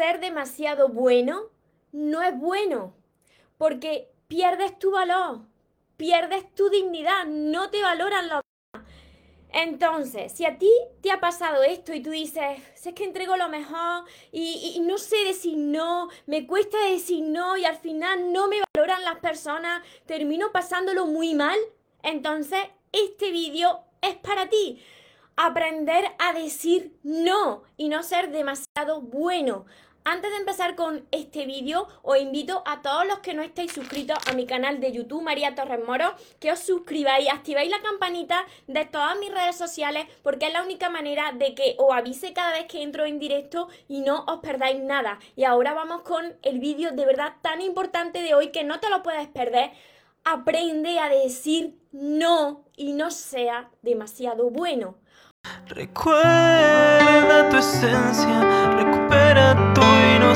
ser demasiado bueno no es bueno, porque pierdes tu valor, pierdes tu dignidad, no te valoran los entonces, si a ti te ha pasado esto y tú dices, sé que entrego lo mejor y, y, no sé decir no, me cuesta decir no y al final no me valoran las personas, termino pasándolo muy mal, entonces este vídeo es para ti aprender a decir no y no ser demasiado bueno. Antes de empezar con este vídeo, os invito a todos los que no estéis suscritos a mi canal de YouTube, María Torres Moro, que os suscribáis, activéis la campanita de todas mis redes sociales, porque es la única manera de que os avise cada vez que entro en directo y no os perdáis nada. Y ahora vamos con el vídeo de verdad tan importante de hoy que no te lo puedes perder. Aprende a decir no y no sea demasiado bueno. Recuerda tu esencia,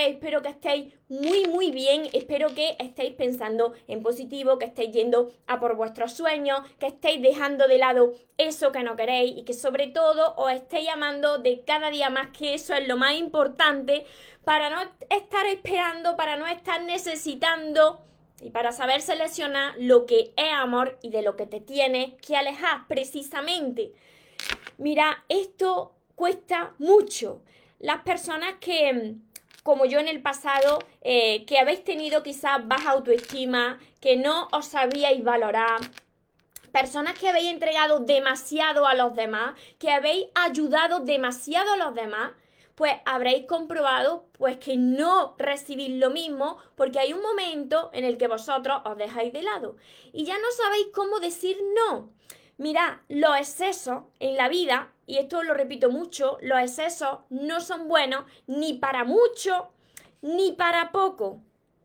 soñadores, espero que estéis muy muy bien, espero que estéis pensando en positivo, que estéis yendo a por vuestros sueños, que estéis dejando de lado eso que no queréis y que sobre todo os estéis amando de cada día más, que eso es lo más importante para no estar esperando, para no estar necesitando y para saber seleccionar lo que es amor y de lo que te tiene que alejar precisamente. Mira, esto cuesta mucho. Las personas que, como yo en el pasado, eh, que habéis tenido quizás baja autoestima, que no os sabíais valorar, personas que habéis entregado demasiado a los demás, que habéis ayudado demasiado a los demás, pues habréis comprobado pues que no recibís lo mismo porque hay un momento en el que vosotros os dejáis de lado y ya no sabéis cómo decir no. Mira, los excesos en la vida, y esto lo repito mucho, los excesos no son buenos ni para mucho ni para poco,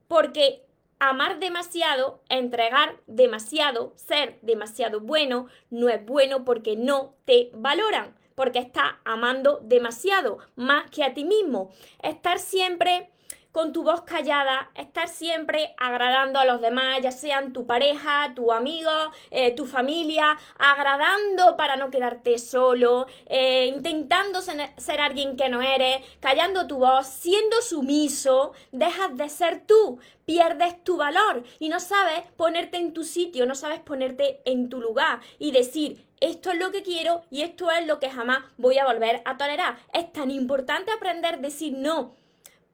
porque amar demasiado, entregar demasiado, ser demasiado bueno, no es bueno porque no te valoran, porque estás amando demasiado, más que a ti mismo. Estar siempre con tu voz callada, estar siempre agradando a los demás, ya sean tu pareja, tu amigo, eh, tu familia, agradando para no quedarte solo, eh, intentando ser, alguien que no eres, callando tu voz, siendo sumiso, dejas de ser tú, pierdes tu valor y no sabes ponerte en tu sitio, no sabes ponerte en tu lugar y decir, esto es lo que quiero y esto es lo que jamás voy a volver a tolerar. Es tan importante aprender a decir no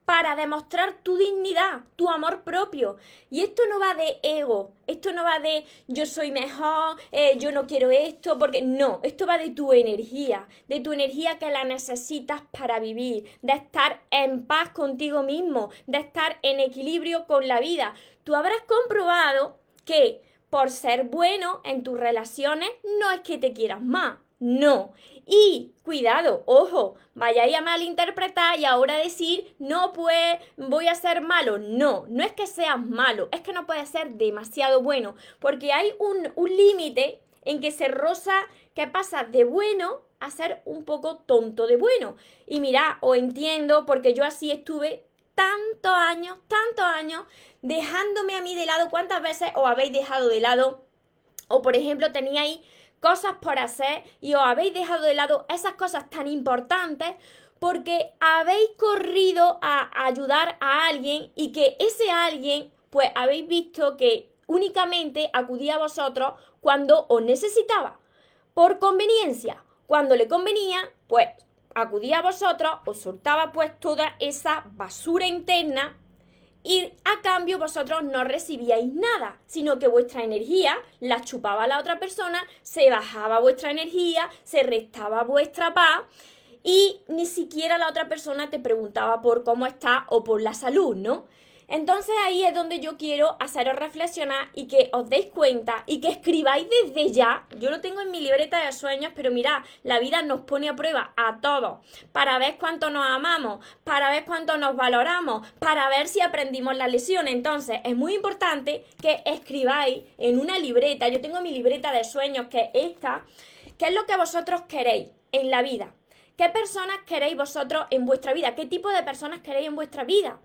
para demostrar tu dignidad, tu amor propio. Y esto no va de ego, esto no va de yo soy mejor, eh, yo no quiero esto, porque no, esto va de tu energía, de tu energía que la necesitas para vivir, de estar en paz contigo mismo, de estar en equilibrio con la vida. Tú habrás comprobado que por ser bueno en tus relaciones no es que te quieras más, no. Y cuidado, ojo, vayáis a malinterpretar y ahora decir, no, pues voy a ser malo. No, no es que seas malo, es que no puedes ser demasiado bueno, porque hay un, un límite en que se roza que pasa de bueno a ser un poco tonto de bueno. Y mira, os entiendo, porque yo así estuve tantos años, tantos años, dejándome a mí de lado. ¿Cuántas veces os habéis dejado de lado? O por ejemplo, teníais cosas por hacer y os habéis dejado de lado esas cosas tan importantes porque habéis corrido a ayudar a alguien y que ese alguien pues habéis visto que únicamente acudía a vosotros cuando os necesitaba. Por conveniencia, cuando le convenía, pues acudía a vosotros, os soltaba pues toda esa basura interna y a cambio vosotros no recibíais nada, sino que vuestra energía la chupaba la otra persona, se bajaba vuestra energía, se restaba vuestra paz y ni siquiera la otra persona te preguntaba por cómo está o por la salud, ¿no? Entonces ahí es donde yo quiero haceros reflexionar y que os deis cuenta y que escribáis desde ya. Yo lo tengo en mi libreta de sueños, pero mirad, la vida nos pone a prueba a todos para ver cuánto nos amamos, para ver cuánto nos valoramos, para ver si aprendimos la lección. Entonces es muy importante que escribáis en una libreta. Yo tengo mi libreta de sueños que es esta. ¿Qué es lo que vosotros queréis en la vida? ¿Qué personas queréis vosotros en vuestra vida? ¿Qué tipo de personas queréis en vuestra vida?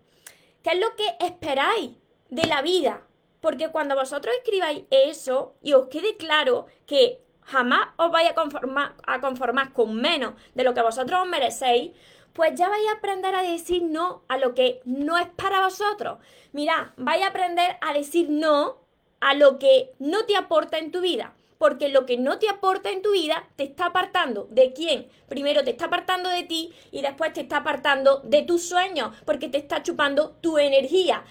¿Qué es lo que esperáis de la vida? Porque cuando vosotros escribáis eso y os quede claro que jamás os vais a conformar, a conformar con menos de lo que vosotros os merecéis, pues ya vais a aprender a decir no a lo que no es para vosotros. Mirad, vais a aprender a decir no a lo que no te aporta en tu vida porque lo que no te aporta en tu vida te está apartando de quién. Primero te está apartando de ti y después te está apartando de tus sueños, porque te está chupando tu energía.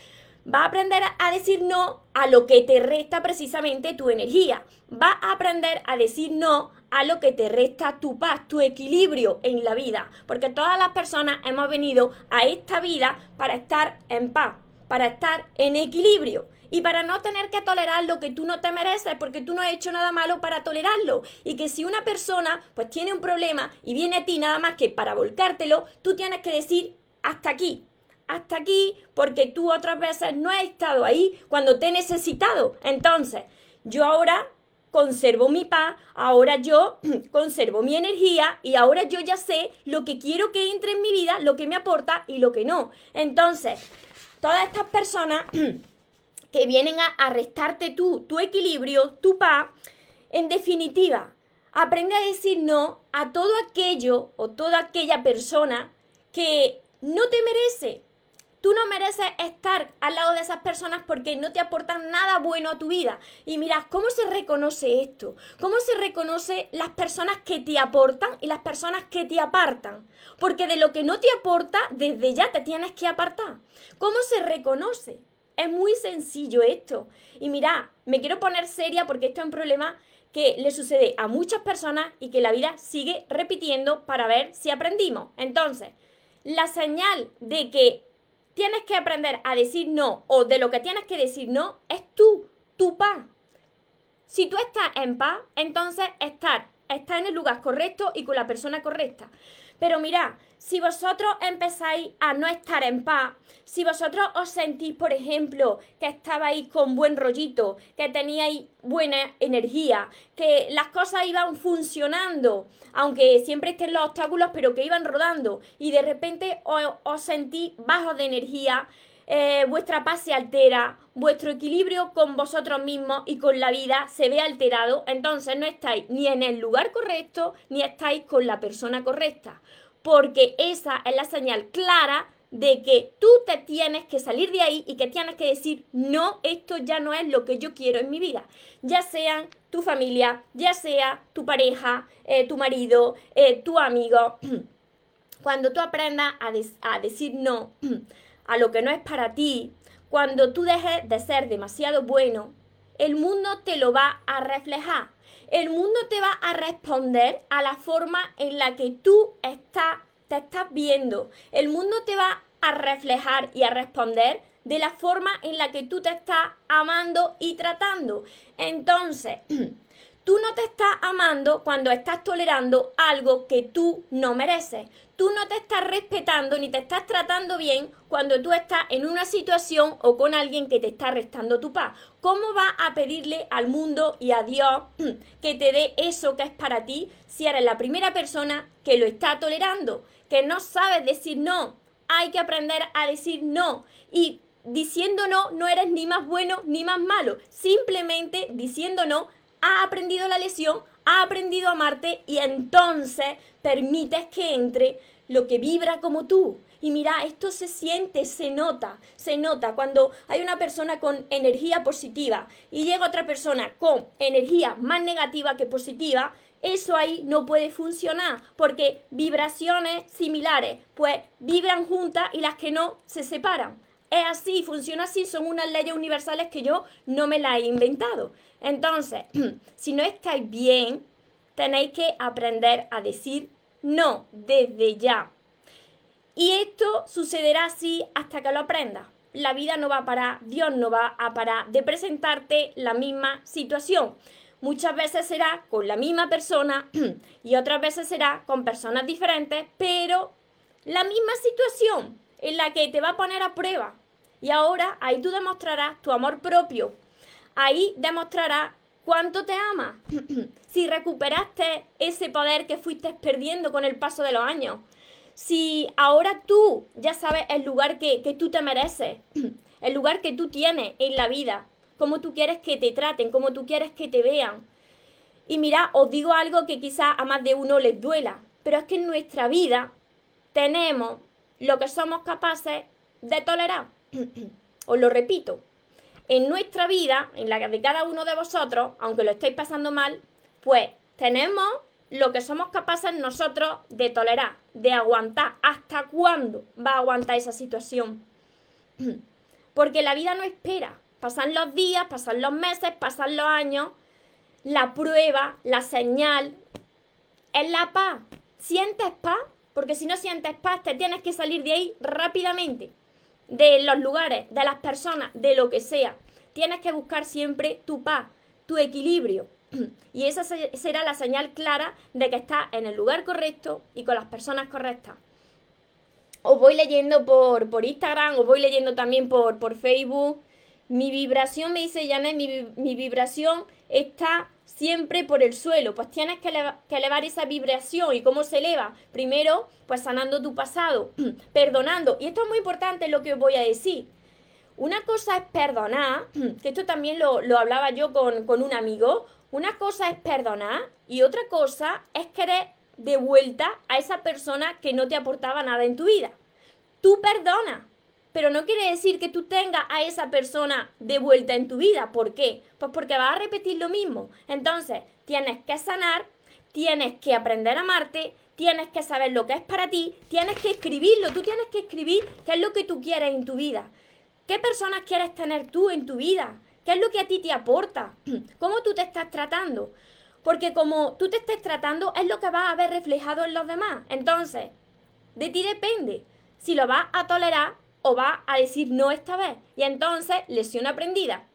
Va a aprender a decir no a lo que te resta precisamente tu energía. Va a aprender a decir no a lo que te resta tu paz, tu equilibrio en la vida. Porque todas las personas hemos venido a esta vida para estar en paz, para estar en equilibrio y para no tener que tolerar lo que tú no te mereces porque tú no has hecho nada malo para tolerarlo y que si una persona pues tiene un problema y viene a ti nada más que para volcártelo, tú tienes que decir hasta aquí, hasta aquí porque tú otras veces no has estado ahí cuando te he necesitado. Entonces, yo ahora conservo mi paz, ahora yo conservo mi energía y ahora yo ya sé lo que quiero que entre en mi vida, lo que me aporta y lo que no. Entonces, todas estas personas que vienen a arrestarte tú, tu equilibrio, tu paz. En definitiva, aprende a decir no a todo aquello o toda aquella persona que no te merece. Tú no mereces estar al lado de esas personas porque no te aportan nada bueno a tu vida. Y mira, ¿cómo se reconoce esto? ¿Cómo se reconoce las personas que te aportan y las personas que te apartan? Porque de lo que no te aporta, desde ya te tienes que apartar. ¿Cómo se reconoce? Es muy sencillo esto. Y mira, me quiero poner seria porque esto es un problema que le sucede a muchas personas y que la vida sigue repitiendo para ver si aprendimos. Entonces, la señal de que tienes que aprender a decir no o de lo que tienes que decir no es tú, tu paz. Si tú estás en paz, entonces estar, está en el lugar correcto y con la persona correcta. Pero mira, si vosotros empezáis a no estar en paz, si vosotros os sentís, por ejemplo, que estabais con buen rollito, que teníais buena energía, que las cosas iban funcionando, aunque siempre estén los obstáculos, pero que iban rodando, y de repente os, sentís bajos de energía, eh, vuestra paz se altera, vuestro equilibrio con vosotros mismos y con la vida se ve alterado, entonces no estáis ni en el lugar correcto ni estáis con la persona correcta porque esa es la señal clara de que tú te tienes que salir de ahí y que tienes que decir, no, esto ya no es lo que yo quiero en mi vida. Ya sean tu familia, ya sea tu pareja, eh, tu marido, eh, tu amigo. Cuando tú aprendas a, a decir no a lo que no es para ti, cuando tú dejes de ser demasiado bueno, el mundo te lo va a reflejar el mundo te va a responder a la forma en la que tú estás, te estás viendo. El mundo te va a reflejar y a responder de la forma en la que tú te estás amando y tratando. Entonces, tú no te estás amando cuando estás tolerando algo que tú no mereces tú no te estás respetando ni te estás tratando bien cuando tú estás en una situación o con alguien que te está restando tu paz. ¿Cómo vas a pedirle al mundo y a Dios que te dé eso que es para ti si eres la primera persona que lo está tolerando? Que no sabes decir no. Hay que aprender a decir no. Y diciendo no, no eres ni más bueno ni más malo. Simplemente diciendo no, has aprendido la lección, ha aprendido a amarte y entonces permites que entre lo que vibra como tú. Y mira, esto se siente, se nota, se nota cuando hay una persona con energía positiva y llega otra persona con energía más negativa que positiva, eso ahí no puede funcionar porque vibraciones similares pues vibran juntas y las que no se separan. Es así, funciona así, son unas leyes universales que yo no me las he inventado. Entonces, si no estáis bien, tenéis que aprender a decir no desde ya. Y esto sucederá así hasta que lo aprendas. la vida no va a parar, Dios no va a parar de presentarte la misma situación. Muchas veces será con la misma persona y otras veces será con personas diferentes, pero la misma situación en la que te va a poner a prueba. Y ahora ahí tú demostrarás tu amor propio. Ahí demostrarás cuánto te amas. si recuperaste ese poder que fuiste perdiendo con el paso de los años. Si ahora tú ya sabes el lugar que, que tú te mereces, el lugar que tú tienes en la vida, cómo tú quieres que te traten, cómo tú quieres que te vean. Y mira, os digo algo que quizá a más de uno les duela, pero es que en nuestra vida tenemos lo que somos capaces de tolerar. os lo repito, en nuestra vida, en la de cada uno de vosotros, aunque lo estéis pasando mal, pues tenemos lo que somos capaces nosotros de tolerar, de aguantar. ¿Hasta cuándo va a aguantar esa situación? Porque la vida no espera. Pasan los días, pasan los meses, pasan los años. La prueba, la señal, es la paz. ¿Sientes paz? Porque si no sientes paz, te tienes que salir de ahí rápidamente. De los lugares, de las personas, de lo que sea. Tienes que buscar siempre tu paz, tu equilibrio. Y esa será la señal clara de que estás en el lugar correcto y con las personas correctas. Os voy leyendo por, por Instagram, os voy leyendo también por, por Facebook. Mi vibración, me dice Janet, mi, mi vibración está siempre por el suelo. Pues tienes que, elevar esa vibración. ¿Y cómo se eleva? Primero, pues sanando tu pasado, perdonando. Y esto es muy importante lo que os voy a decir. Una cosa es perdonar, que esto también lo, lo hablaba yo con, con un amigo. Una cosa es perdonar y otra cosa es querer de vuelta a esa persona que no te aportaba nada en tu vida. Tú perdona, pero no quiere decir que tú tengas a esa persona de vuelta en tu vida. ¿Por qué? Pues porque vas a repetir lo mismo. Entonces, tienes que sanar, tienes que aprender a amarte, tienes que saber lo que es para ti, tienes que escribirlo, tú tienes que escribir qué es lo que tú quieres en tu vida. ¿Qué personas quieres tener tú en tu vida? ¿Qué es lo que a ti te aporta? ¿Cómo tú te estás tratando? Porque como tú te estés tratando es lo que vas a ver reflejado en los demás. Entonces, de ti depende si lo vas a tolerar o vas a decir no esta vez. Y entonces, lesión aprendida.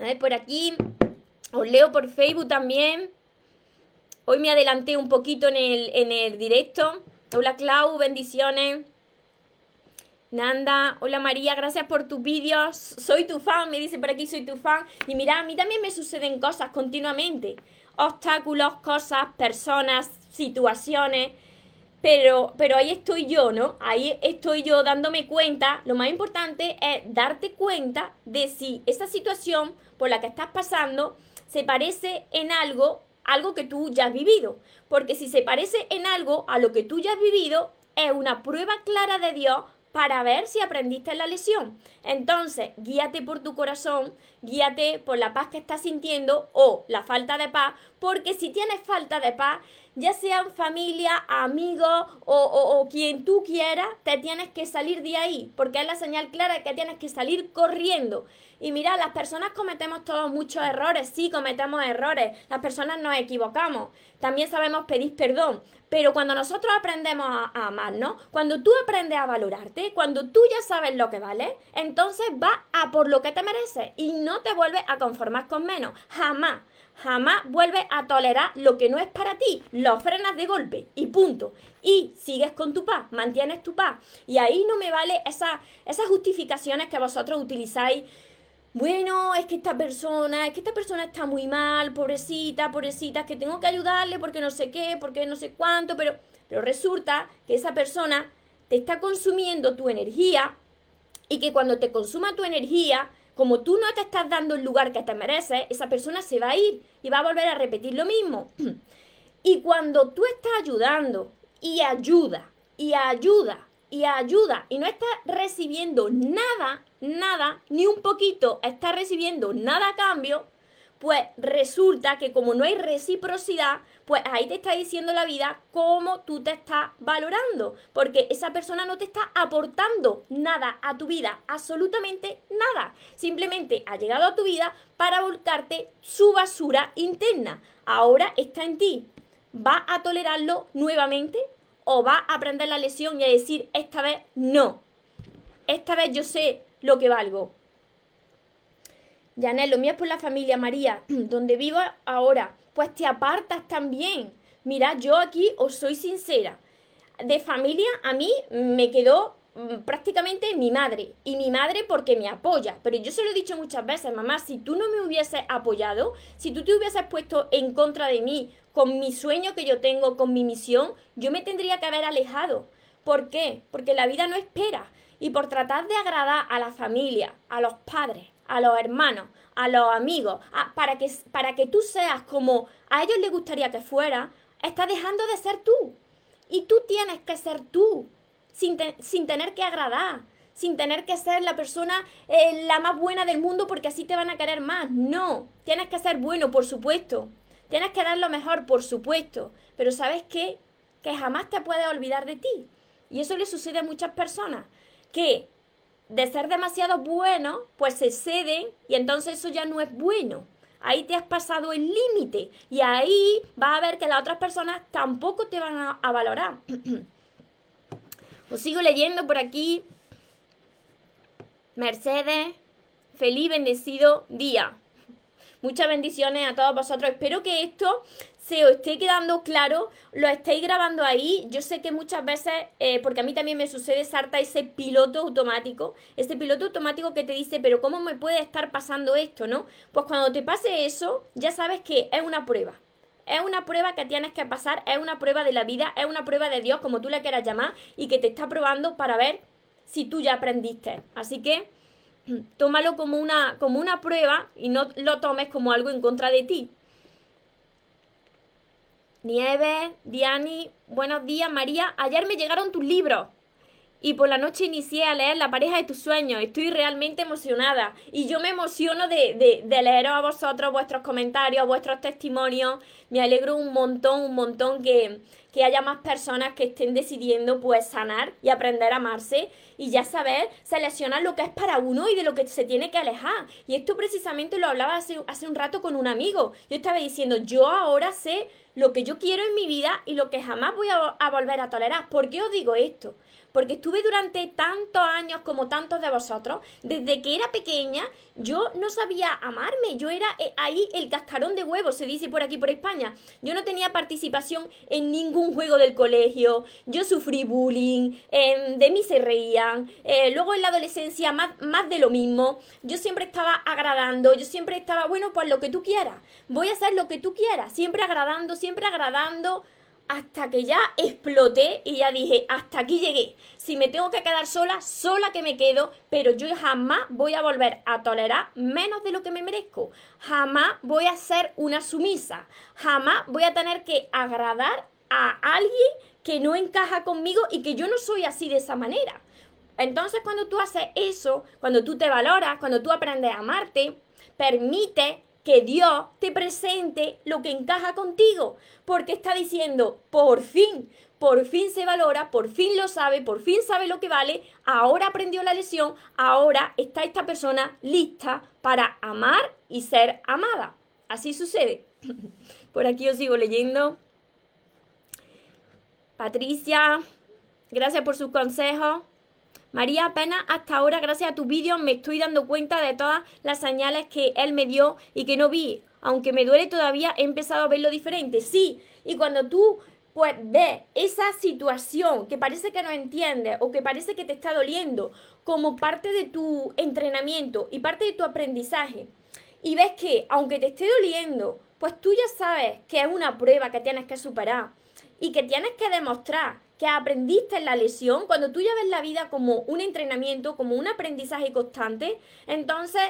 A ver, por aquí os leo por Facebook también. Hoy me adelanté un poquito en el, en el directo. Hola Clau, bendiciones. Nanda, hola María, gracias por tus vídeos. Soy tu fan, me dice por aquí, soy tu fan. Y mira, a mí también me suceden cosas continuamente. Obstáculos, cosas, personas, situaciones. Pero, pero ahí estoy yo, ¿no? Ahí estoy yo dándome cuenta. Lo más importante es darte cuenta de si esa situación por la que estás pasando se parece en algo, algo que tú ya has vivido. Porque si se parece en algo a lo que tú ya has vivido, es una prueba clara de Dios para ver si aprendiste la lección. Entonces, guíate por tu corazón, guíate por la paz que estás sintiendo o la falta de paz, porque si tienes falta de paz, ya sean familia, amigos o, quien tú quieras, te tienes que salir de ahí, porque es la señal clara que tienes que salir corriendo. Y mira, las personas cometemos todos muchos errores, sí cometemos errores, las personas nos equivocamos, también sabemos pedir perdón, pero cuando nosotros aprendemos a, a amarnos, cuando tú aprendes a valorarte, cuando tú ya sabes lo que vale, entonces va a por lo que te mereces y no te vuelves a conformar con menos. Jamás, jamás vuelves a tolerar lo que no es para ti. Lo frenas de golpe y punto. Y sigues con tu paz, mantienes tu paz. Y ahí no me vale esa, esas justificaciones que vosotros utilizáis bueno, es que esta persona, es que esta persona está muy mal, pobrecita, pobrecita, que tengo que ayudarle porque no sé qué, porque no sé cuánto, pero, pero resulta que esa persona te está consumiendo tu energía y que cuando te consuma tu energía, como tú no te estás dando el lugar que te mereces, esa persona se va a ir y va a volver a repetir lo mismo. Y cuando tú estás ayudando y ayuda y ayuda y ayuda y no estás recibiendo nada, nada, ni un poquito, estás recibiendo nada a cambio, pues resulta que como no hay reciprocidad, pues ahí te está diciendo la vida cómo tú te estás valorando, porque esa persona no te está aportando nada a tu vida, absolutamente nada. Simplemente ha llegado a tu vida para volcarte su basura interna. Ahora está en ti. ¿Va a tolerarlo nuevamente? o va a aprender la lección y a decir esta vez no. esta vez yo sé lo que valgo. Janet, lo mío es por la familia María, donde vivo ahora, pues te apartas también. Mira, yo aquí os soy sincera. De familia a mí me quedó mm, prácticamente mi madre. Y mi madre porque me apoya. Pero yo se lo he dicho muchas veces, mamá, si tú no me hubieses apoyado, si tú te hubieses puesto en contra de mí, con mi sueño que yo tengo, con mi misión, yo me tendría que haber alejado. ¿Por qué? Porque la vida no espera. Y por tratar de agradar a la familia, a los padres, a los hermanos, a los amigos, para, que, para que tú seas como a ellos les gustaría que fuera, estás dejando de ser tú. Y tú tienes que ser tú, sin, sin tener que agradar, sin tener que ser la persona eh, la más buena del mundo porque así te van a querer más. No, tienes que ser bueno, por supuesto. Tienes que dar lo mejor, por supuesto. Pero ¿sabes qué? Que jamás te puedes olvidar de ti. Y eso le sucede a muchas personas. Que de ser demasiado bueno, pues se ceden y entonces eso ya no es bueno. Ahí te has pasado el límite y ahí vas a ver que las otras personas tampoco te van a, valorar. Os sigo leyendo por aquí. Mercedes, feliz, bendecido día. Muchas bendiciones a todos vosotros. Espero que esto se os esté quedando claro, lo estáis grabando ahí. Yo sé que muchas veces, eh, porque a mí también me sucede, salta ese piloto automático, ese piloto automático que te dice, pero ¿cómo me puede estar pasando esto, no? Pues cuando te pase eso, ya sabes que es una prueba. Es una prueba que tienes que pasar, es una prueba de la vida, es una prueba de Dios, como tú le quieras llamar, y que te está probando para ver si tú ya aprendiste. Así que tómalo como una, como una prueba y no lo tomes como algo en contra de ti. Nieves, Diani, buenos días, María. Ayer me llegaron tus libros y por la noche inicié a leer La pareja de tus sueños. Estoy realmente emocionada y yo me emociono de, de, de leeros a vosotros vuestros comentarios, vuestros testimonios. Me alegro un montón, un montón que, que haya más personas que estén decidiendo pues sanar y aprender a amarse y ya saber seleccionar lo que es para uno y de lo que se tiene que alejar. Y esto precisamente lo hablaba hace, hace un rato con un amigo. Yo estaba diciendo, yo ahora sé lo que yo quiero en mi vida y lo que jamás voy a, a volver a tolerar. ¿Por qué os digo esto? Porque estuve durante tantos años como tantos de vosotros, desde que era pequeña, yo no sabía amarme, yo era eh, ahí el cascarón de huevos, se dice por aquí por España. Yo no tenía participación en ningún juego del colegio, yo sufrí bullying, em, de mí se reían, eh, luego en la adolescencia más, más de lo mismo, yo siempre estaba agradando, yo siempre estaba, bueno, pues lo que tú quieras, voy a hacer lo que tú quieras, siempre agradando, siempre agradando hasta que ya exploté y ya dije, hasta aquí llegué. Si me tengo que quedar sola, sola que me quedo, pero yo jamás voy a volver a tolerar menos de lo que me merezco. Jamás voy a ser una sumisa. Jamás voy a tener que agradar a alguien que no encaja conmigo y que yo no soy así de esa manera. Entonces cuando tú haces eso, cuando tú te valoras, cuando tú aprendes a amarte, permite que Dios te presente lo que encaja contigo, porque está diciendo, por fin, por fin se valora, por fin lo sabe, por fin sabe lo que vale, ahora aprendió la lección, ahora está esta persona lista para amar y ser amada. Así sucede. Por aquí os sigo leyendo. Patricia, gracias por sus consejos. María, apenas hasta ahora, gracias a tu vídeo, me estoy dando cuenta de todas las señales que él me dio y que no vi. Aunque me duele todavía, he empezado a verlo diferente. Sí, y cuando tú pues ves esa situación que parece que no entiendes o que parece que te está doliendo como parte de tu entrenamiento y parte de tu aprendizaje, y ves que aunque te esté doliendo, pues tú ya sabes que es una prueba que tienes que superar y que tienes que demostrar que aprendiste en la lesión, cuando tú ya ves la vida como un entrenamiento, como un aprendizaje constante, entonces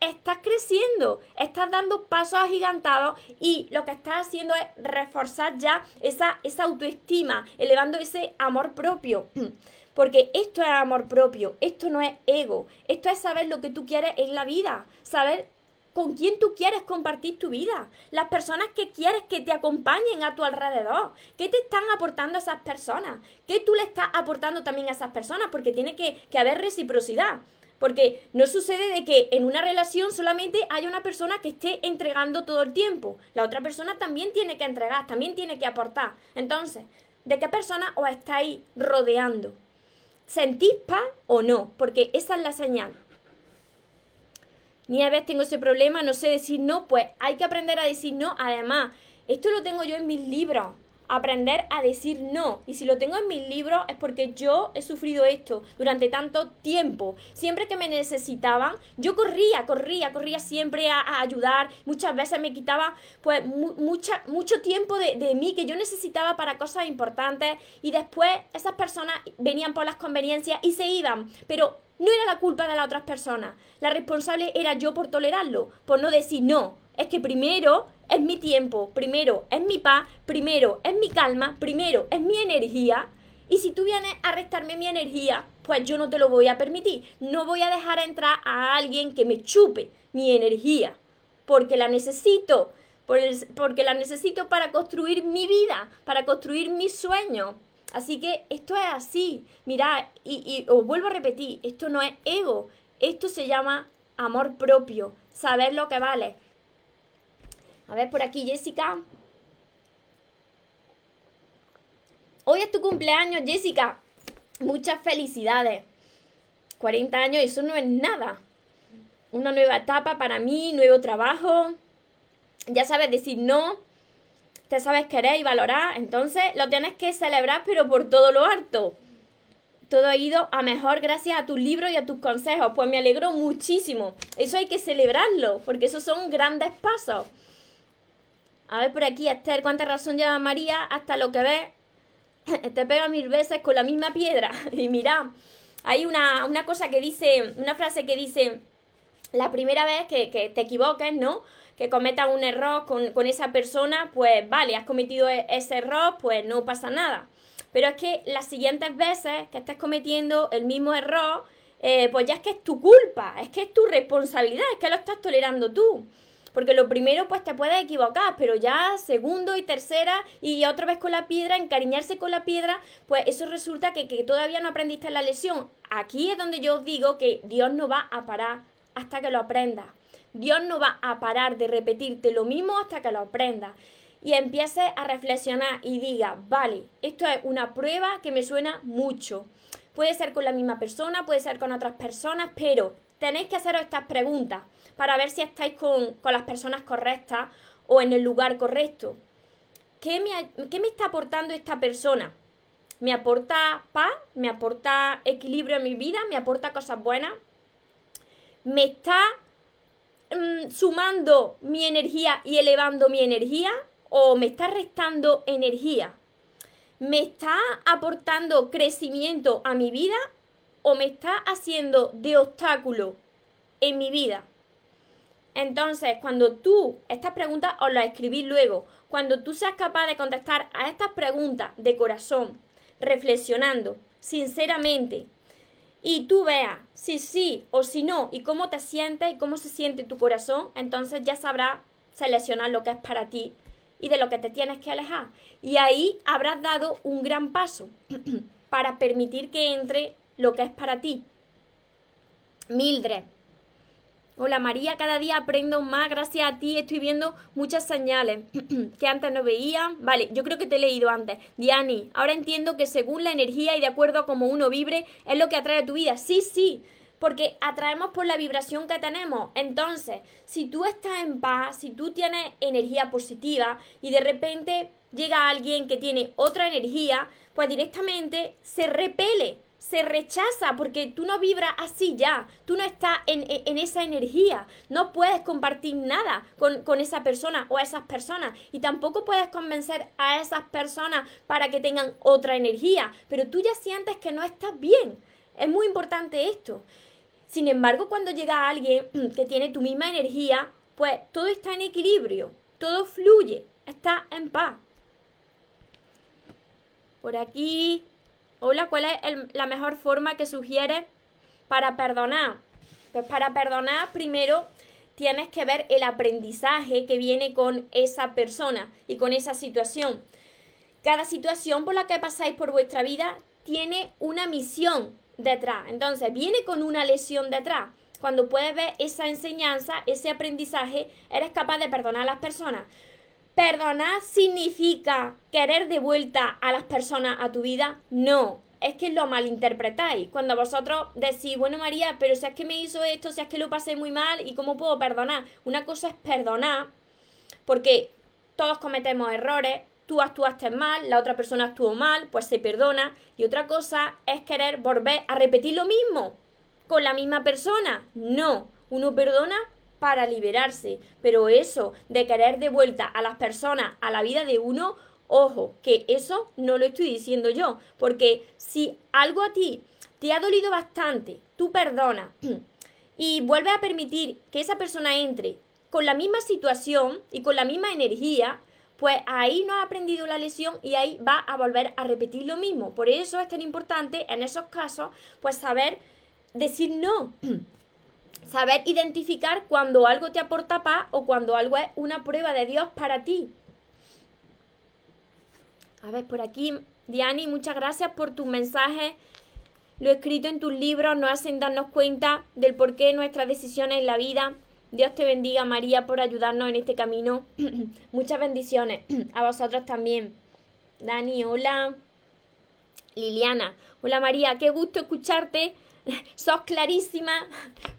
estás creciendo, estás dando pasos agigantados y lo que estás haciendo es reforzar ya esa, esa autoestima, elevando ese amor propio. Porque esto es amor propio, esto no es ego, esto es saber lo que tú quieres en la vida, saber con quién tú quieres compartir tu vida, las personas que quieres que te acompañen a tu alrededor, qué te están aportando esas personas, qué tú le estás aportando también a esas personas, porque tiene que, haber reciprocidad. Porque no sucede de que en una relación solamente haya una persona que esté entregando todo el tiempo. La otra persona también tiene que entregar, también tiene que aportar. Entonces, ¿de qué persona os estáis rodeando? ¿Sentís paz o no? Porque esa es la señal. Nieves, tengo ese problema, no sé decir no, pues hay que aprender a decir no. Además, esto lo tengo yo en mis libros aprender a decir no. Y si lo tengo en mis libros es porque yo he sufrido esto durante tanto tiempo. Siempre que me necesitaban, yo corría, corría, corría siempre a, ayudar. Muchas veces me quitaba pues mucha, mucho tiempo de, de mí que yo necesitaba para cosas importantes. Y después esas personas venían por las conveniencias y se iban. Pero no era la culpa de las otras personas. La responsable era yo por tolerarlo, por no decir no. Es que primero es mi tiempo, primero es mi paz, primero es mi calma, primero es mi energía. Y si tú vienes a restarme mi energía, pues yo no te lo voy a permitir. No voy a dejar entrar a alguien que me chupe mi energía, porque la necesito, porque la necesito para construir mi vida, para construir mis sueños. Así que esto es así. Mirad, y, y os vuelvo a repetir, esto no es ego, esto se llama amor propio, saber lo que vale, a ver por aquí, Jessica. Hoy es tu cumpleaños, Jessica. Muchas felicidades. 40 años, eso no es nada. Una nueva etapa para mí, nuevo trabajo. Ya sabes decir no. Te sabes querer y valorar. Entonces lo tienes que celebrar, pero por todo lo alto. Todo ha ido a mejor gracias a tus libros y a tus consejos. Pues me alegro muchísimo. Eso hay que celebrarlo, porque esos son grandes pasos. A ver por aquí, Esther, ¿cuánta razón lleva María? Hasta lo que ve, te pega mil veces con la misma piedra. Y mira, hay una, cosa que dice, una frase que dice, la primera vez que, te equivoques, ¿no? Que cometas un error con, esa persona, pues vale, has cometido e, ese error, pues no pasa nada. Pero es que las siguientes veces que estés cometiendo el mismo error, eh, pues ya es que es tu culpa, es que es tu responsabilidad, es que lo estás tolerando tú. Porque lo primero, pues te puedes equivocar, pero ya segundo y tercera y otra vez con la piedra, encariñarse con la piedra, pues eso resulta que, que todavía no aprendiste la lesión. Aquí es donde yo os digo que Dios no va a parar hasta que lo aprendas. Dios no va a parar de repetirte lo mismo hasta que lo aprendas. Y empieces a reflexionar y diga, vale, esto es una prueba que me suena mucho. Puede ser con la misma persona, puede ser con otras personas, pero tenéis que haceros estas preguntas para ver si estáis con, las personas correctas o en el lugar correcto. ¿Qué me, ¿Qué me está aportando esta persona? ¿Me aporta paz? ¿Me aporta equilibrio en mi vida? ¿Me aporta cosas buenas? ¿Me está mm, sumando mi energía y elevando mi energía? ¿O me está restando energía? ¿Me está aportando crecimiento a mi vida? ¿O me está haciendo de obstáculo en mi vida? Entonces, cuando tú, estas preguntas os las escribís luego, cuando tú seas capaz de contestar a estas preguntas de corazón, reflexionando, sinceramente, y tú veas si sí o si no, y cómo te sientes y cómo se siente tu corazón, entonces ya sabrás seleccionar lo que es para ti y de lo que te tienes que alejar. Y ahí habrás dado un gran paso para permitir que entre lo que es para ti. Mildred, Hola María, cada día aprendo más, gracias a ti estoy viendo muchas señales que antes no veía. Vale, yo creo que te he leído antes. Diani, ahora entiendo que según la energía y de acuerdo a cómo uno vibre, es lo que atrae a tu vida. Sí, sí, porque atraemos por la vibración que tenemos. Entonces, si tú estás en paz, si tú tienes energía positiva y de repente llega alguien que tiene otra energía, pues directamente se repele se rechaza porque tú no vibras así ya, tú no estás en, esa energía, no puedes compartir nada con, con, esa persona o esas personas. Y tampoco puedes convencer a esas personas para que tengan otra energía, pero tú ya sientes que no estás bien. Es muy importante esto. Sin embargo, cuando llega alguien que tiene tu misma energía, pues todo está en equilibrio, todo fluye, está en paz. Por aquí Hola, ¿cuál es la mejor forma que sugiere para perdonar? Pues para perdonar, primero tienes que ver el aprendizaje que viene con esa persona y con esa situación. Cada situación por la que pasáis por vuestra vida tiene una misión detrás. Entonces, viene con una lesión detrás. Cuando puedes ver esa enseñanza, ese aprendizaje, eres capaz de perdonar a las personas. Perdonar significa querer de vuelta a las personas a tu vida. No. es que lo malinterpretáis. Cuando vosotros decís, bueno María, pero si es que me hizo esto, si es que lo pasé muy mal, ¿y cómo puedo perdonar? Una cosa es perdonar, porque todos cometemos errores, tú actuaste mal, la otra persona actuó mal, pues se perdona. Y otra cosa es querer volver a repetir lo mismo con la misma persona. No, uno perdona para liberarse, pero eso de querer de vuelta a las personas, a la vida de uno, ojo, que eso no lo estoy diciendo yo, porque si algo a ti te ha dolido bastante, tú perdonas y vuelves a permitir que esa persona entre con la misma situación y con la misma energía, pues ahí no ha aprendido la lesión y ahí va a volver a repetir lo mismo. Por eso es tan importante en esos casos, pues saber decir no. Saber identificar cuando algo te aporta paz o cuando algo es una prueba de Dios para ti. A ver, por aquí, Diani, muchas gracias por tus mensajes. Lo escrito en tus libros nos hacen darnos cuenta del porqué de nuestras decisiones en la vida Dios te bendiga, María, por ayudarnos en este camino. Muchas bendiciones. A vosotros también. Dani, hola. Liliana, hola María, qué gusto escucharte. Sos clarísima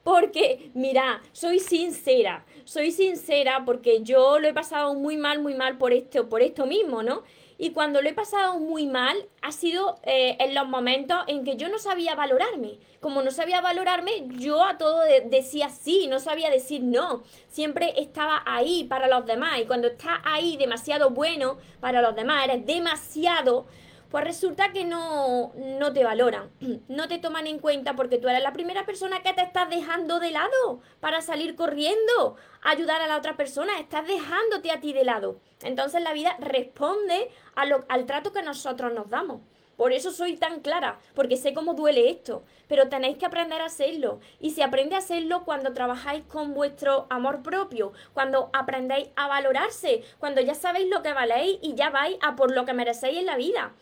porque, mira, soy sincera. Soy sincera porque yo lo he pasado muy mal, muy mal por esto, por esto mismo, ¿no? Y cuando lo he pasado muy mal, ha sido eh, en los momentos en que yo no sabía valorarme. Como no sabía valorarme, yo a todo decía sí, no sabía decir no. Siempre estaba ahí para los demás. Y cuando estás ahí demasiado bueno para los demás, eres demasiado pues resulta que no, no te valoran, no te toman en cuenta porque tú eres la primera persona que te estás dejando de lado para salir corriendo, ayudar a la otra persona, estás dejándote a ti de lado. Entonces la vida responde al trato que nosotros nos damos. Por eso soy tan clara, porque sé cómo duele esto, pero tenéis que aprender a hacerlo. Y se aprende a hacerlo cuando trabajáis con vuestro amor propio, cuando aprendéis a valorarse, cuando ya sabéis lo que valéis y ya vais a por lo que merecéis en la vida.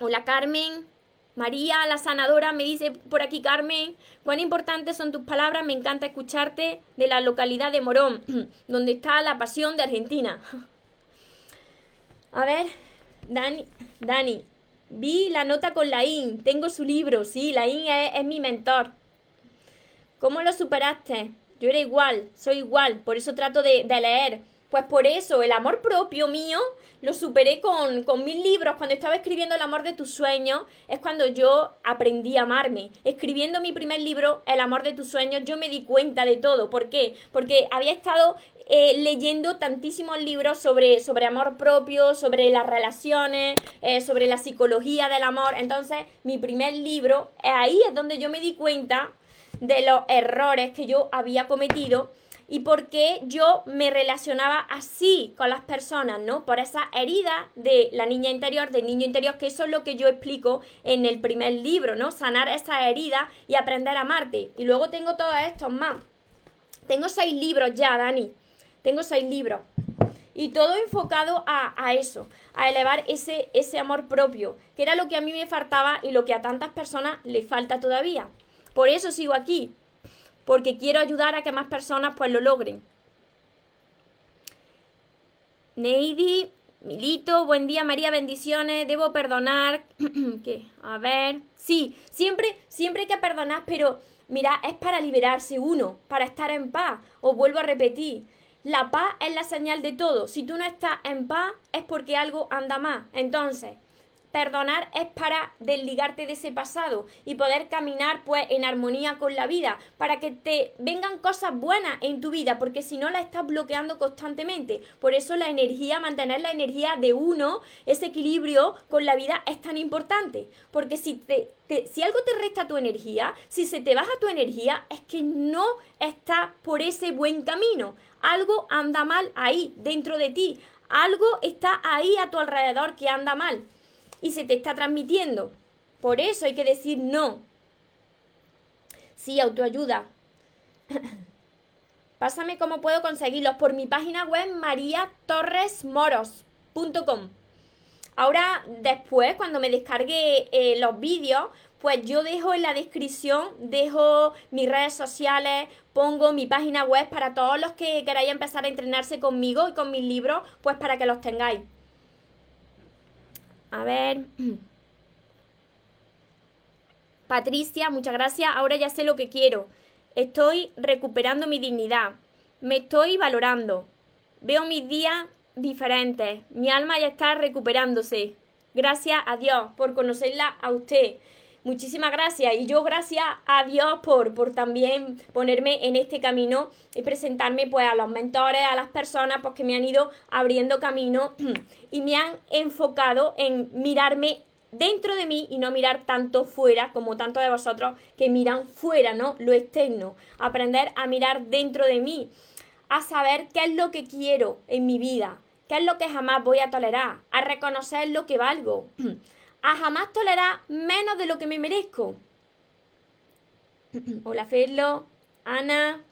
Hola Carmen. María, la sanadora, me dice por aquí Carmen, cuán importantes son tus palabras, me encanta escucharte de la localidad de Morón, donde está la pasión de Argentina. A ver, Dani, Dani, vi la nota con Laín, tengo su libro, sí, Laín es, es mi mentor. ¿Cómo lo superaste? Yo era igual, soy igual, por eso trato de leer. Pues por eso, el amor propio mío lo superé con, con mil libros. Cuando estaba escribiendo El amor de tus sueños, es cuando yo aprendí a amarme. Escribiendo mi primer libro, El amor de tus sueños, yo me di cuenta de todo. ¿Por qué? Porque había estado eh, leyendo tantísimos libros sobre, sobre amor propio, sobre las relaciones, eh, sobre la psicología del amor. Entonces, mi primer libro, ahí es donde yo me di cuenta de los errores que yo había cometido y por qué yo me relacionaba así con las personas, ¿no? Por esa herida de la niña interior, del niño interior, que eso es lo que yo explico en el primer libro, ¿no? Sanar esa herida y aprender a amarte. Y luego tengo todos estos más. Tengo seis libros ya, Dani. Tengo seis libros. Y todo enfocado a, a, eso, a elevar ese, ese amor propio, que era lo que a mí me faltaba y lo que a tantas personas le falta todavía. Por eso sigo aquí, porque quiero ayudar a que más personas pues lo logren. Neidi, Milito, buen día María, bendiciones, debo perdonar. ¿Qué? A ver, sí, siempre, siempre hay que perdonar, pero mira, es para liberarse uno, para estar en paz. Os vuelvo a repetir, la paz es la señal de todo. Si tú no estás en paz es porque algo anda más. Entonces, Perdonar es para desligarte de ese pasado y poder caminar pues en armonía con la vida, para que te vengan cosas buenas en tu vida, porque si no la estás bloqueando constantemente. Por eso la energía, mantener la energía de uno, ese equilibrio con la vida es tan importante, porque si te, si algo te resta tu energía, si se te baja tu energía, es que no estás por ese buen camino. Algo anda mal ahí, dentro de ti. Algo está ahí a tu alrededor que anda mal y se te está transmitiendo. Por eso hay que decir no. Sí, autoayuda. Pásame cómo puedo conseguirlos por mi página web mariatorresmoros.com. Ahora, después, cuando me descargue eh, los vídeos, pues yo dejo en la descripción, dejo mis redes sociales, pongo mi página web para todos los que queráis empezar a entrenarse conmigo y con mis libros, pues para que los tengáis. A ver. Patricia, muchas gracias. Ahora ya sé lo que quiero. Estoy recuperando mi dignidad. Me estoy valorando. Veo mis días diferentes. Mi alma ya está recuperándose. Gracias a Dios por conocerla a usted. Muchísimas gracias y yo gracias a Dios por, por también ponerme en este camino y presentarme pues a los mentores, a las personas pues, que me han ido abriendo camino y me han enfocado en mirarme dentro de mí y no mirar tanto fuera como tanto de vosotros que miran fuera, ¿no? Lo externo. Aprender a mirar dentro de mí, a saber qué es lo que quiero en mi vida, qué es lo que jamás voy a tolerar, a reconocer lo que valgo. a jamás tolerar menos de lo que me merezco. Hola, Ferlo, Ana.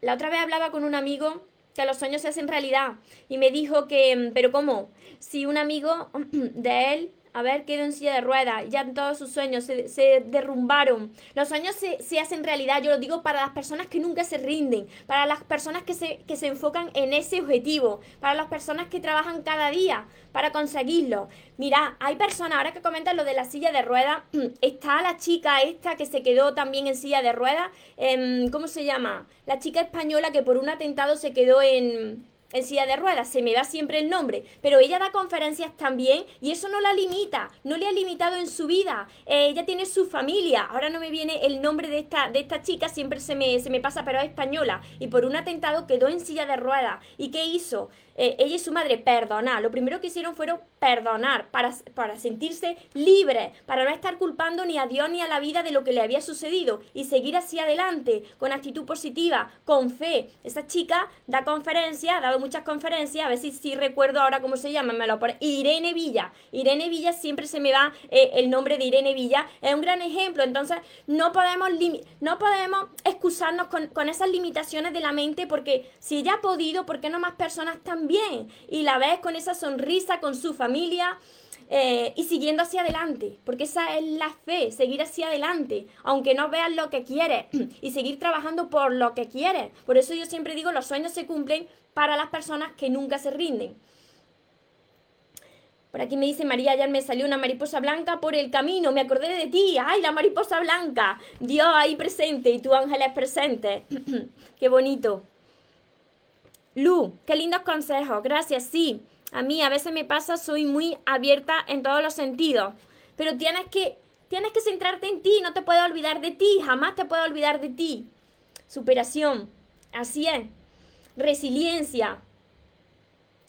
La otra vez hablaba con un amigo que los sueños se hacen realidad y me dijo que, pero ¿cómo? Si un amigo de él a ver, quedó en silla de ruedas, ya todos sus sueños se, derrumbaron. Los sueños se, hacen realidad, yo lo digo para las personas que nunca se rinden, para las personas que se, que se enfocan en ese objetivo, para las personas que trabajan cada día para conseguirlo. Mira, hay personas, ahora que comentan lo de la silla de ruedas, está la chica esta que se quedó también en silla de ruedas, em, ¿cómo se llama? La chica española que por un atentado se quedó en en silla de ruedas, se me da siempre el nombre, pero ella da conferencias también y eso no la limita, no le ha limitado en su vida. Eh, ella tiene su familia, ahora no me viene el nombre de esta, de esta chica, siempre se me, se me pasa, pero es española, y por un atentado quedó en silla de ruedas. ¿Y qué hizo? Eh, ella y su madre perdonar. Lo primero que hicieron fueron perdonar para, para sentirse libres, para no estar culpando ni a Dios ni a la vida de lo que le había sucedido y seguir hacia adelante con actitud positiva, con fe. Esa chica da conferencias, ha dado muchas conferencias, a ver si, si recuerdo ahora cómo se llama, me lo pone. Irene Villa. Irene Villa siempre se me va eh, el nombre de Irene Villa. Es un gran ejemplo. Entonces, no podemos, no podemos excusarnos con, con esas limitaciones de la mente porque si ella ha podido, ¿por qué no más personas también? Bien y la ves con esa sonrisa con su familia eh, y siguiendo hacia adelante, porque esa es la fe, seguir hacia adelante, aunque no veas lo que quieres y seguir trabajando por lo que quieres. Por eso yo siempre digo, los sueños se cumplen para las personas que nunca se rinden. Por aquí me dice María, ayer me salió una mariposa blanca por el camino, me acordé de ti, ay, la mariposa blanca, Dios ahí presente y tu ángel es presente. Qué bonito. Lu, qué lindos consejos, gracias, sí. A mí a veces me pasa, soy muy abierta en todos los sentidos, pero tienes que, tienes que centrarte en ti, no te puedes olvidar de ti, jamás te puedes olvidar de ti. Superación, así es. Resiliencia.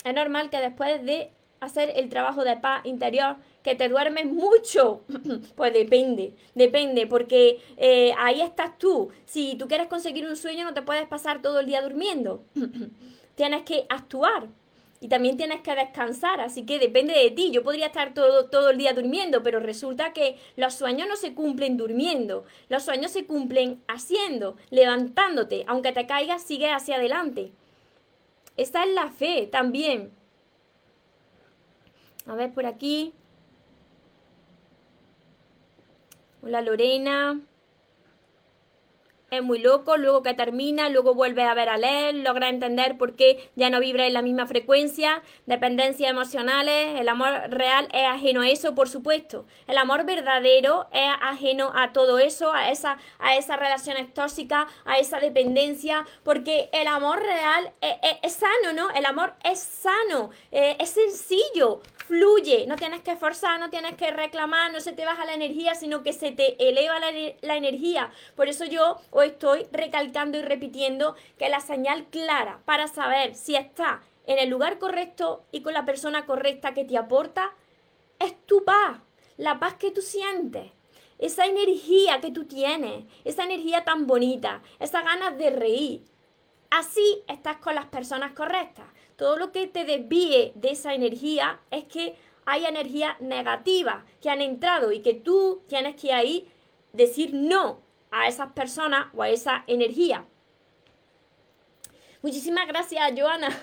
Es normal que después de hacer el trabajo de paz interior, que te duermes mucho. pues depende, depende, porque eh, ahí estás tú. Si tú quieres conseguir un sueño, no te puedes pasar todo el día durmiendo. tienes que actuar y también tienes que descansar, así que depende de ti. Yo podría estar todo, todo el día durmiendo, pero resulta que los sueños no se cumplen durmiendo, los sueños se cumplen haciendo, levantándote, aunque te caigas, sigue hacia adelante. Esta es la fe también. A ver por aquí. Hola Lorena es muy loco, luego que termina, luego vuelve a ver a leer, logra entender por qué ya no vibra en la misma frecuencia, dependencias emocionales, el amor real es ajeno a eso, por supuesto. El amor verdadero es ajeno a todo eso, a, esa, a esas relaciones tóxicas, a esa dependencia, porque el amor real es, sano, ¿no? El amor es sano, eh, es sencillo, fluye, no tienes que esforzar, no tienes que reclamar, no se te baja la energía, sino que se te eleva la, la energía. Por eso yo hoy estoy recalcando y repitiendo que la señal clara para saber si está en el lugar correcto y con la persona correcta que te aporta es tu paz, la paz que tú sientes, esa energía que tú tienes, esa energía tan bonita, esa ganas de reír. Así estás con las personas correctas. Todo lo que te desvíe de esa energía es que hay energía negativa que han entrado y que tú tienes que ahí decir no a esas personas o a esa energía. Muchísimas gracias, Joana.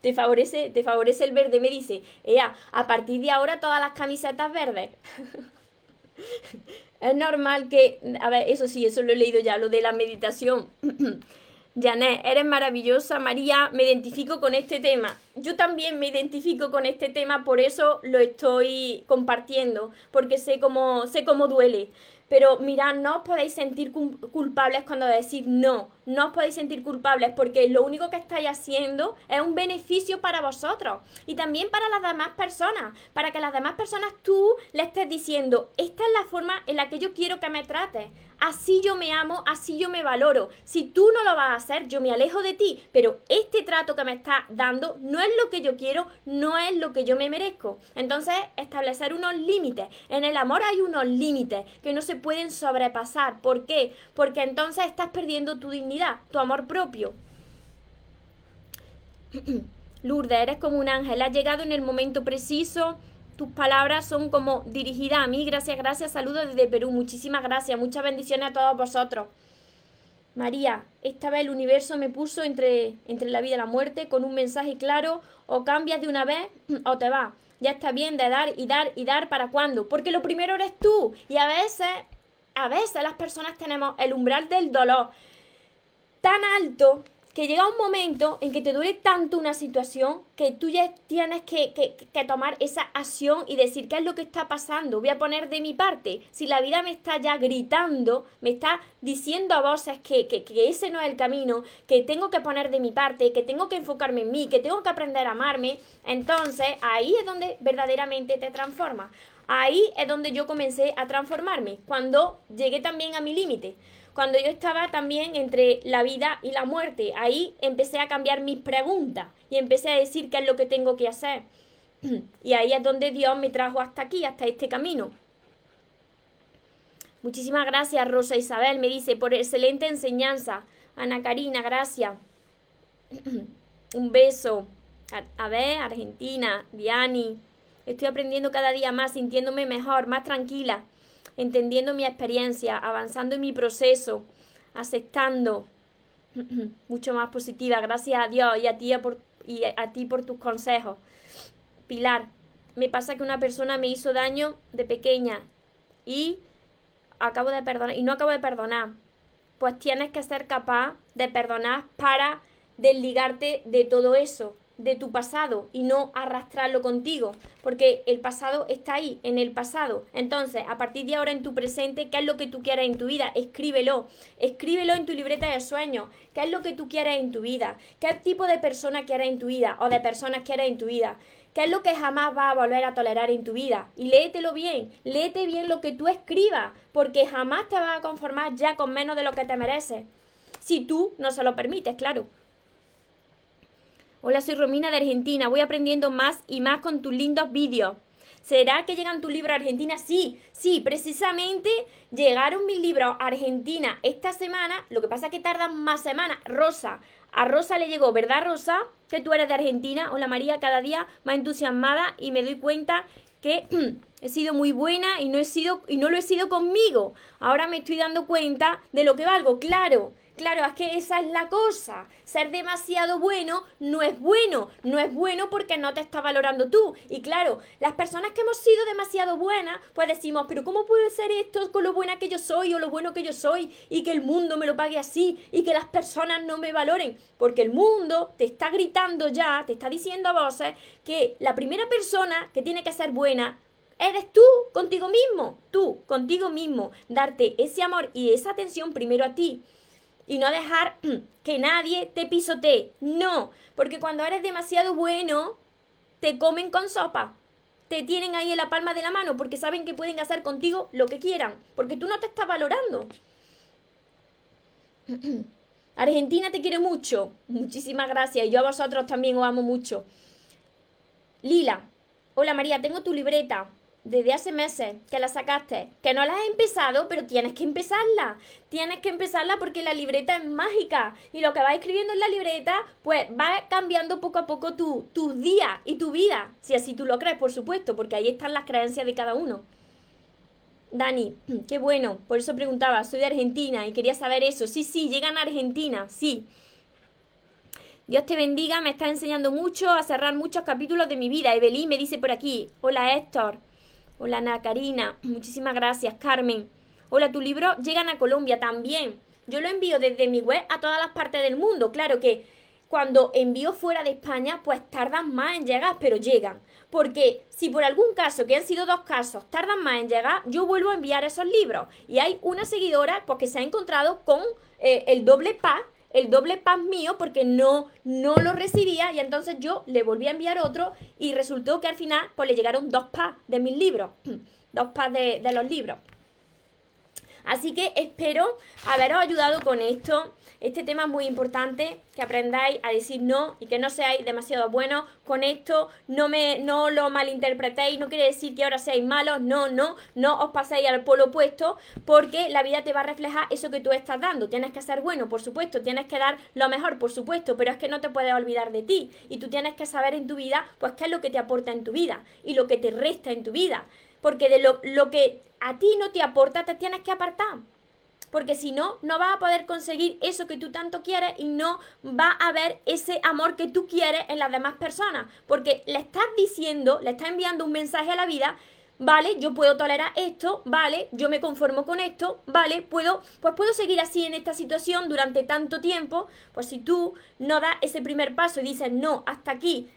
te favorece, te favorece el verde, me dice. Ella, a partir de ahora todas las camisetas verdes. es normal que, a ver, eso sí, eso lo he leído ya, lo de la meditación. Janet, eres maravillosa. María, me identifico con este tema. Yo también me identifico con este tema, por eso lo estoy compartiendo, porque sé cómo, sé cómo duele. Pero mirad, no os podéis sentir culpables cuando decís no. No os podéis sentir culpables porque lo único que estáis haciendo es un beneficio para vosotros y también para las demás personas. Para que las demás personas tú le estés diciendo, esta es la forma en la que yo quiero que me trates así yo me amo, así yo me valoro. Si tú no lo vas a hacer, yo me alejo de ti, pero este trato que me estás dando no es lo que yo quiero, no es lo que yo me merezco. Entonces, establecer unos límites. En el amor hay unos límites que no se pueden sobrepasar. ¿Por qué? Porque entonces estás perdiendo tu dignidad, tu amor propio. Lourdes, eres como un ángel, has llegado en el momento preciso tus palabras son como dirigidas a mí. Gracias, gracias. Saludos desde Perú. Muchísimas gracias. Muchas bendiciones a todos vosotros. María, esta vez el universo me puso entre, entre la vida y la muerte con un mensaje claro. O cambias de una vez o te vas. Ya está bien de dar y dar y dar para cuándo. Porque lo primero eres tú. Y a veces, a veces las personas tenemos el umbral del dolor tan alto que llega un momento en que te duele tanto una situación que tú ya tienes que, tomar esa acción y decir qué es lo que está pasando. Voy a poner de mi parte. Si la vida me está ya gritando, me está diciendo a voces que, que, ese no es el camino, que tengo que poner de mi parte, que tengo que enfocarme en mí, que tengo que aprender a amarme, entonces ahí es donde verdaderamente te transforma. Ahí es donde yo comencé a transformarme, cuando llegué también a mi límite cuando yo estaba también entre la vida y la muerte. Ahí empecé a cambiar mis preguntas y empecé a decir qué es lo que tengo que hacer. Y ahí es donde Dios me trajo hasta aquí, hasta este camino. Muchísimas gracias, Rosa Isabel. Me dice, por excelente enseñanza. Ana Karina, gracias. Un beso. A, ver, Argentina, Diani. Estoy aprendiendo cada día más, sintiéndome mejor, más tranquila entendiendo mi experiencia, avanzando en mi proceso, aceptando, mucho más positiva. Gracias a Dios y a ti por, y a ti por tus consejos. Pilar, me pasa que una persona me hizo daño de pequeña y acabo de perdonar y no acabo de perdonar. Pues tienes que ser capaz de perdonar para desligarte de todo eso de tu pasado y no arrastrarlo contigo, porque el pasado está ahí, en el pasado. Entonces, a partir de ahora en tu presente, ¿qué es lo que tú quieres en tu vida? Escríbelo, escríbelo en tu libreta de sueños, ¿qué es lo que tú quieres en tu vida? ¿Qué tipo de persona quieres en tu vida o de personas quieres en tu vida? ¿Qué es lo que jamás va a volver a tolerar en tu vida? Y léetelo bien, léete bien lo que tú escribas, porque jamás te vas a conformar ya con menos de lo que te mereces. Si tú no se lo permites, claro. Hola, soy Romina de Argentina. Voy aprendiendo más y más con tus lindos vídeos. ¿Será que llegan tus libros a Argentina? Sí, sí, precisamente llegaron mis libros a Argentina esta semana. Lo que pasa es que tardan más semanas. Rosa, a Rosa le llegó, ¿verdad, Rosa? Que tú eres de Argentina. Hola, María, cada día más entusiasmada y me doy cuenta que he sido muy buena y no, he sido, y no lo he sido conmigo. Ahora me estoy dando cuenta de lo que valgo, claro. Claro, es que esa es la cosa. Ser demasiado bueno no es bueno. No es bueno porque no te está valorando tú. Y claro, las personas que hemos sido demasiado buenas, pues decimos, pero ¿cómo puede ser esto con lo buena que yo soy o lo bueno que yo soy y que el mundo me lo pague así y que las personas no me valoren? Porque el mundo te está gritando ya, te está diciendo a voces que la primera persona que tiene que ser buena Eres tú contigo mismo, tú contigo mismo, darte ese amor y esa atención primero a ti y no dejar que nadie te pisotee. No, porque cuando eres demasiado bueno, te comen con sopa. Te tienen ahí en la palma de la mano porque saben que pueden hacer contigo lo que quieran, porque tú no te estás valorando. Argentina te quiere mucho. Muchísimas gracias. Yo a vosotros también os amo mucho. Lila. Hola María, tengo tu libreta desde hace meses que la sacaste, que no la has empezado, pero tienes que empezarla. Tienes que empezarla porque la libreta es mágica y lo que vas escribiendo en la libreta, pues va cambiando poco a poco tu, tus días y tu vida, si así tú lo crees, por supuesto, porque ahí están las creencias de cada uno. Dani, qué bueno, por eso preguntaba, soy de Argentina y quería saber eso. Sí, sí, llegan a Argentina, sí. Dios te bendiga, me está enseñando mucho a cerrar muchos capítulos de mi vida. Evelyn me dice por aquí, hola Héctor. Hola Ana Karina, muchísimas gracias. Carmen, hola, tu libro llegan a Colombia también. Yo lo envío desde mi web a todas las partes del mundo. Claro que cuando envío fuera de España, pues tardan más en llegar, pero llegan. Porque si por algún caso, que han sido dos casos, tardan más en llegar, yo vuelvo a enviar esos libros. Y hay una seguidora porque se ha encontrado con eh, el doble pack, el doble pack mío, porque no, no lo recibía. Y entonces yo le volví a enviar otro y resultó que al final pues le llegaron dos packs de mis libros. dos packs de, de los libros. Así que espero haberos ayudado con esto. Este tema es muy importante, que aprendáis a decir no y que no seáis demasiado buenos con esto, no, me, no lo malinterpretéis, no quiere decir que ahora seáis malos, no, no, no os paséis al polo opuesto, porque la vida te va a reflejar eso que tú estás dando. Tienes que ser bueno, por supuesto, tienes que dar lo mejor, por supuesto, pero es que no te puedes olvidar de ti y tú tienes que saber en tu vida, pues qué es lo que te aporta en tu vida y lo que te resta en tu vida, porque de lo, lo que a ti no te aporta, te tienes que apartar porque si no, no vas a poder conseguir eso que tú tanto quieres y no va a haber ese amor que tú quieres en las demás personas, porque le estás diciendo, le estás enviando un mensaje a la vida vale, yo puedo tolerar esto, vale, yo me conformo con esto, vale, puedo, pues puedo seguir así en esta situación durante tanto tiempo, pues si tú no das ese primer paso y dices, no, hasta aquí,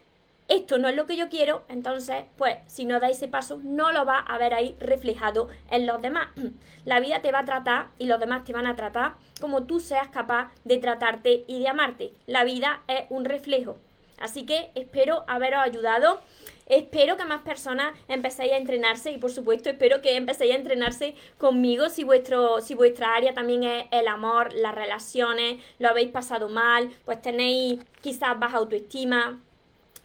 esto no es lo que yo quiero, entonces, pues, si no da ese paso, no lo va a ver ahí reflejado en los demás. La vida te va a tratar y los demás te van a tratar como tú seas capaz de tratarte y de amarte. La vida es un reflejo. Así que espero haberos ayudado. Espero que más personas empecéis a entrenarse y por supuesto espero que empecéis a entrenarse conmigo si vuestro si vuestra área también es el amor, las relaciones, lo habéis pasado mal, pues tenéis quizás baja autoestima,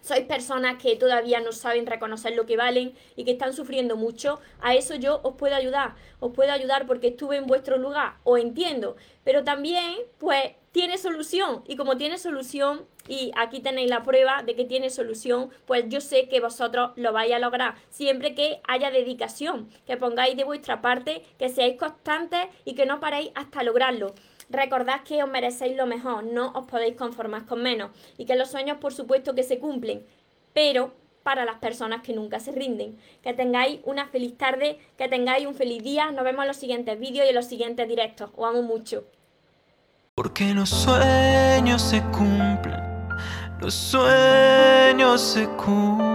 sois personas que todavía no saben reconocer lo que valen y que están sufriendo mucho, a eso yo os puedo ayudar. Os puedo ayudar porque estuve en vuestro lugar, o entiendo. Pero también, pues, tiene solución. Y como tiene solución, y aquí tenéis la prueba de que tiene solución, pues yo sé que vosotros lo vais a lograr. Siempre que haya dedicación, que pongáis de vuestra parte, que seáis constantes y que no paréis hasta lograrlo. Recordad que os merecéis lo mejor, no os podéis conformar con menos y que los sueños por supuesto que se cumplen, pero para las personas que nunca se rinden. Que tengáis una feliz tarde, que tengáis un feliz día. Nos vemos en los siguientes vídeos y en los siguientes directos. Os amo mucho. Porque los sueños se cumplen, los sueños se cumplen.